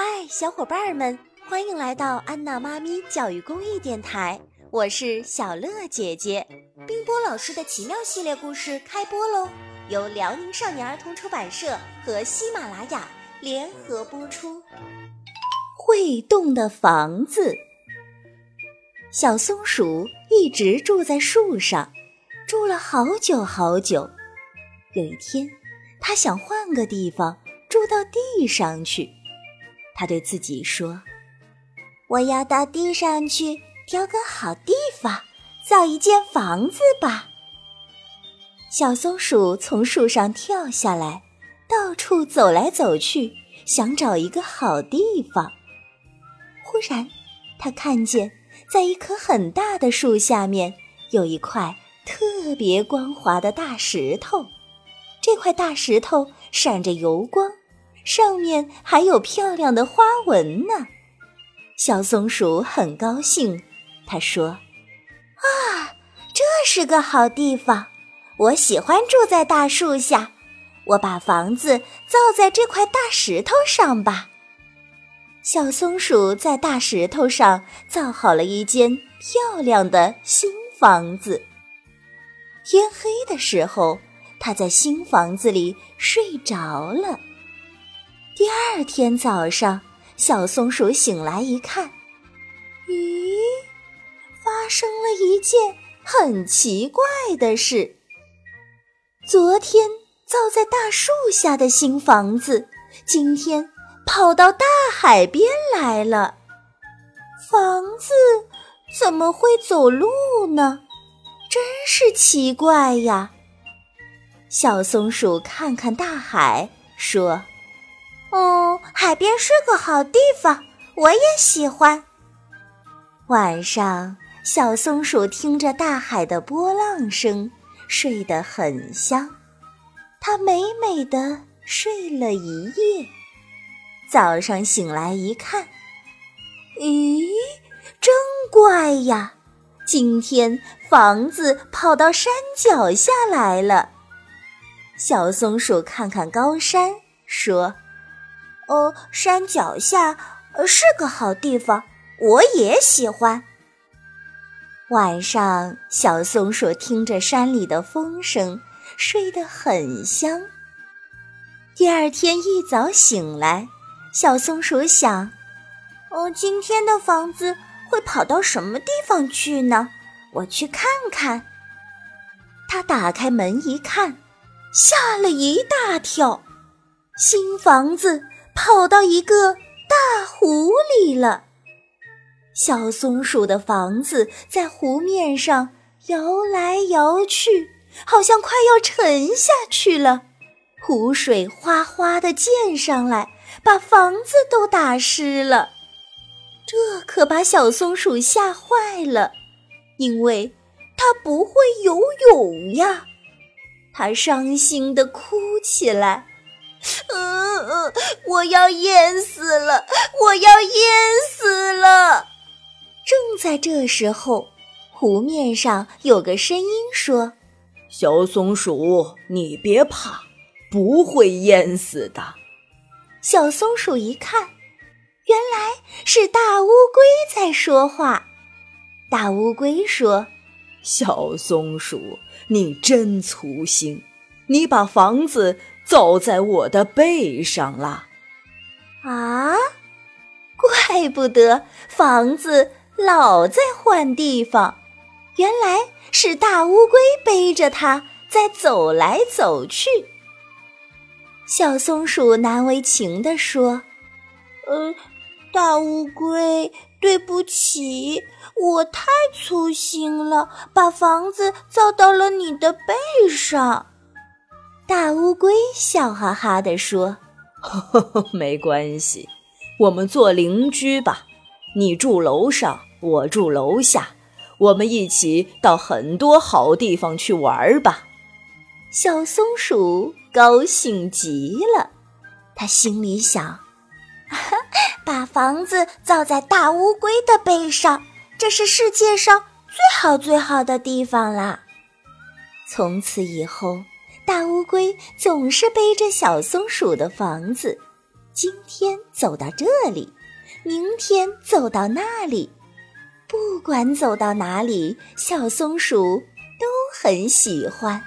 嗨，小伙伴们，欢迎来到安娜妈咪教育公益电台，我是小乐姐姐。冰波老师的奇妙系列故事开播喽，由辽宁少年儿童出版社和喜马拉雅联合播出。会动的房子，小松鼠一直住在树上，住了好久好久。有一天，它想换个地方。住到地上去，他对自己说：“我要到地上去，挑个好地方，造一间房子吧。”小松鼠从树上跳下来，到处走来走去，想找一个好地方。忽然，他看见在一棵很大的树下面有一块特别光滑的大石头，这块大石头闪着油光。上面还有漂亮的花纹呢，小松鼠很高兴。它说：“啊，这是个好地方，我喜欢住在大树下。我把房子造在这块大石头上吧。”小松鼠在大石头上造好了一间漂亮的新房子。天黑的时候，它在新房子里睡着了。第二天早上，小松鼠醒来一看，咦，发生了一件很奇怪的事。昨天造在大树下的新房子，今天跑到大海边来了。房子怎么会走路呢？真是奇怪呀！小松鼠看看大海，说。海边是个好地方，我也喜欢。晚上，小松鼠听着大海的波浪声，睡得很香。它美美的睡了一夜。早上醒来一看，咦，真怪呀！今天房子跑到山脚下来了。小松鼠看看高山，说。哦，山脚下是个好地方，我也喜欢。晚上，小松鼠听着山里的风声，睡得很香。第二天一早醒来，小松鼠想：“哦，今天的房子会跑到什么地方去呢？我去看看。”他打开门一看，吓了一大跳，新房子。跑到一个大湖里了。小松鼠的房子在湖面上摇来摇去，好像快要沉下去了。湖水哗哗地溅上来，把房子都打湿了。这可把小松鼠吓坏了，因为它不会游泳呀。它伤心地哭起来。嗯嗯，我要淹死了！我要淹死了！正在这时候，湖面上有个声音说：“小松鼠，你别怕，不会淹死的。”小松鼠一看，原来是大乌龟在说话。大乌龟说：“小松鼠，你真粗心，你把房子……”走在我的背上了，啊，怪不得房子老在换地方，原来是大乌龟背着它在走来走去。小松鼠难为情地说：“呃，大乌龟，对不起，我太粗心了，把房子造到了你的背上。”大乌龟笑哈哈地说：“呵呵呵没关系，我们做邻居吧。你住楼上，我住楼下，我们一起到很多好地方去玩吧。”小松鼠高兴极了，它心里想：“ 把房子造在大乌龟的背上，这是世界上最好最好的地方啦！”从此以后。大乌龟总是背着小松鼠的房子，今天走到这里，明天走到那里，不管走到哪里，小松鼠都很喜欢。